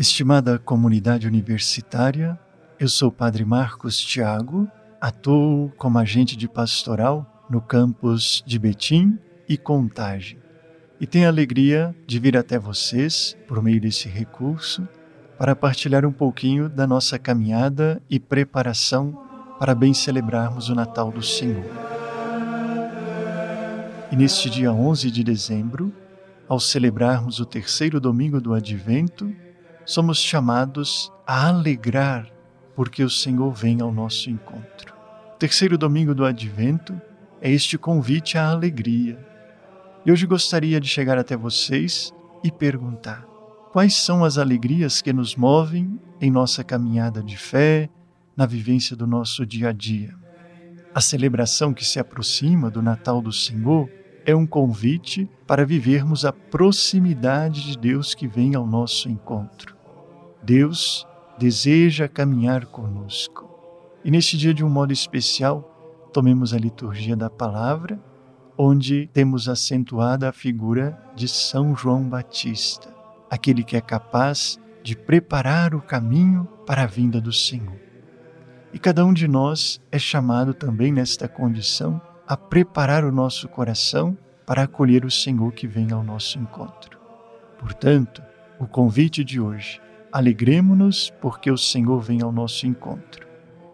Estimada comunidade universitária, eu sou o Padre Marcos Tiago, atuo como agente de pastoral no campus de Betim e Contagem. E tenho a alegria de vir até vocês, por meio desse recurso, para partilhar um pouquinho da nossa caminhada e preparação para bem celebrarmos o Natal do Senhor. E neste dia 11 de dezembro, ao celebrarmos o terceiro domingo do Advento, somos chamados a alegrar porque o Senhor vem ao nosso encontro. Terceiro domingo do Advento é este convite à alegria. E hoje gostaria de chegar até vocês e perguntar: quais são as alegrias que nos movem em nossa caminhada de fé, na vivência do nosso dia a dia? A celebração que se aproxima do Natal do Senhor é um convite para vivermos a proximidade de Deus que vem ao nosso encontro. Deus deseja caminhar conosco. E neste dia, de um modo especial, tomemos a liturgia da palavra, onde temos acentuada a figura de São João Batista, aquele que é capaz de preparar o caminho para a vinda do Senhor. E cada um de nós é chamado também nesta condição a preparar o nosso coração para acolher o Senhor que vem ao nosso encontro. Portanto, o convite de hoje Alegremos-nos porque o Senhor vem ao nosso encontro.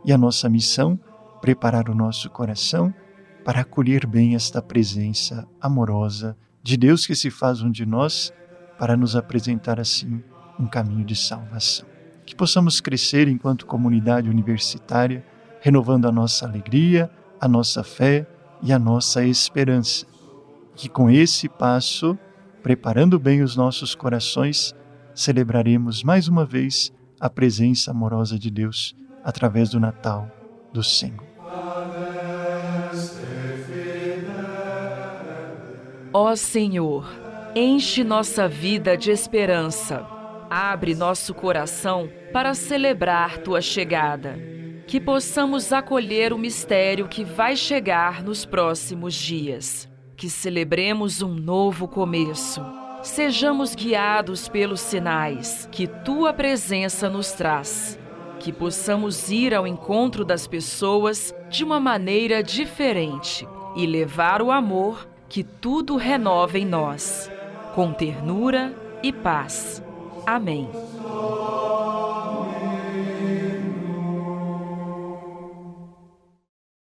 E a nossa missão, preparar o nosso coração para acolher bem esta presença amorosa de Deus que se faz um de nós, para nos apresentar assim um caminho de salvação. Que possamos crescer enquanto comunidade universitária, renovando a nossa alegria, a nossa fé e a nossa esperança. Que com esse passo, preparando bem os nossos corações, celebraremos mais uma vez a presença amorosa de Deus através do Natal do Senhor. Ó Senhor, enche nossa vida de esperança. Abre nosso coração para celebrar tua chegada. Que possamos acolher o mistério que vai chegar nos próximos dias. Que celebremos um novo começo sejamos guiados pelos sinais que tua presença nos traz. Que possamos ir ao encontro das pessoas de uma maneira diferente e levar o amor que tudo renova em nós, com ternura e paz. Amém.